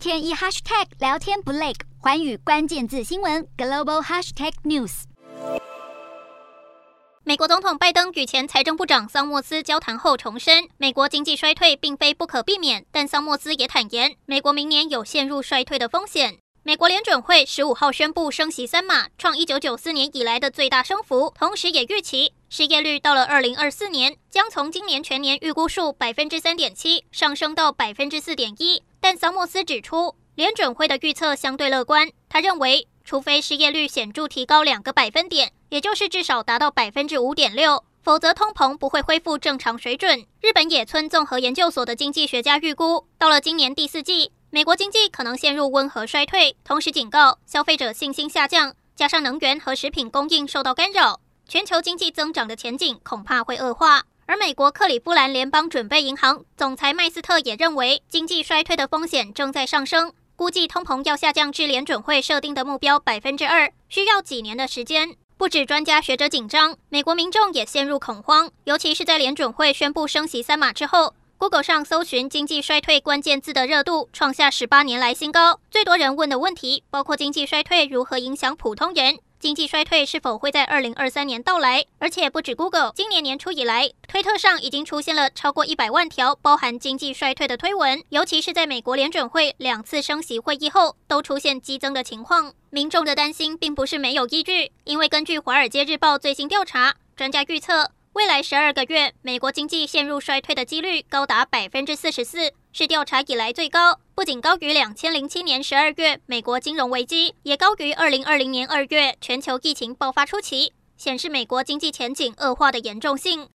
天一 hashtag 聊天不累，环宇关键字新闻 global hashtag news。美国总统拜登与前财政部长桑莫斯交谈后重申，美国经济衰退并非不可避免，但桑莫斯也坦言，美国明年有陷入衰退的风险。美国联准会十五号宣布升息三码，创一九九四年以来的最大升幅，同时也预期失业率到了二零二四年将从今年全年预估数百分之三点七上升到百分之四点一。但桑莫斯指出，联准会的预测相对乐观，他认为，除非失业率显著提高两个百分点，也就是至少达到百分之五点六，否则通膨不会恢复正常水准。日本野村综合研究所的经济学家预估，到了今年第四季。美国经济可能陷入温和衰退，同时警告消费者信心下降，加上能源和食品供应受到干扰，全球经济增长的前景恐怕会恶化。而美国克里夫兰联邦准备银行总裁麦斯特也认为，经济衰退的风险正在上升，估计通膨要下降至联准会设定的目标百分之二，需要几年的时间。不止专家学者紧张，美国民众也陷入恐慌，尤其是在联准会宣布升息三码之后。Google 上搜寻经济衰退关键字的热度创下十八年来新高，最多人问的问题包括经济衰退如何影响普通人，经济衰退是否会在二零二三年到来。而且不止 Google，今年年初以来，推特上已经出现了超过一百万条包含经济衰退的推文，尤其是在美国联准会两次升息会议后，都出现激增的情况。民众的担心并不是没有依据，因为根据《华尔街日报》最新调查，专家预测。未来十二个月，美国经济陷入衰退的几率高达百分之四十四，是调查以来最高。不仅高于两千零七年十二月美国金融危机，也高于二零二零年二月全球疫情爆发初期，显示美国经济前景恶化的严重性。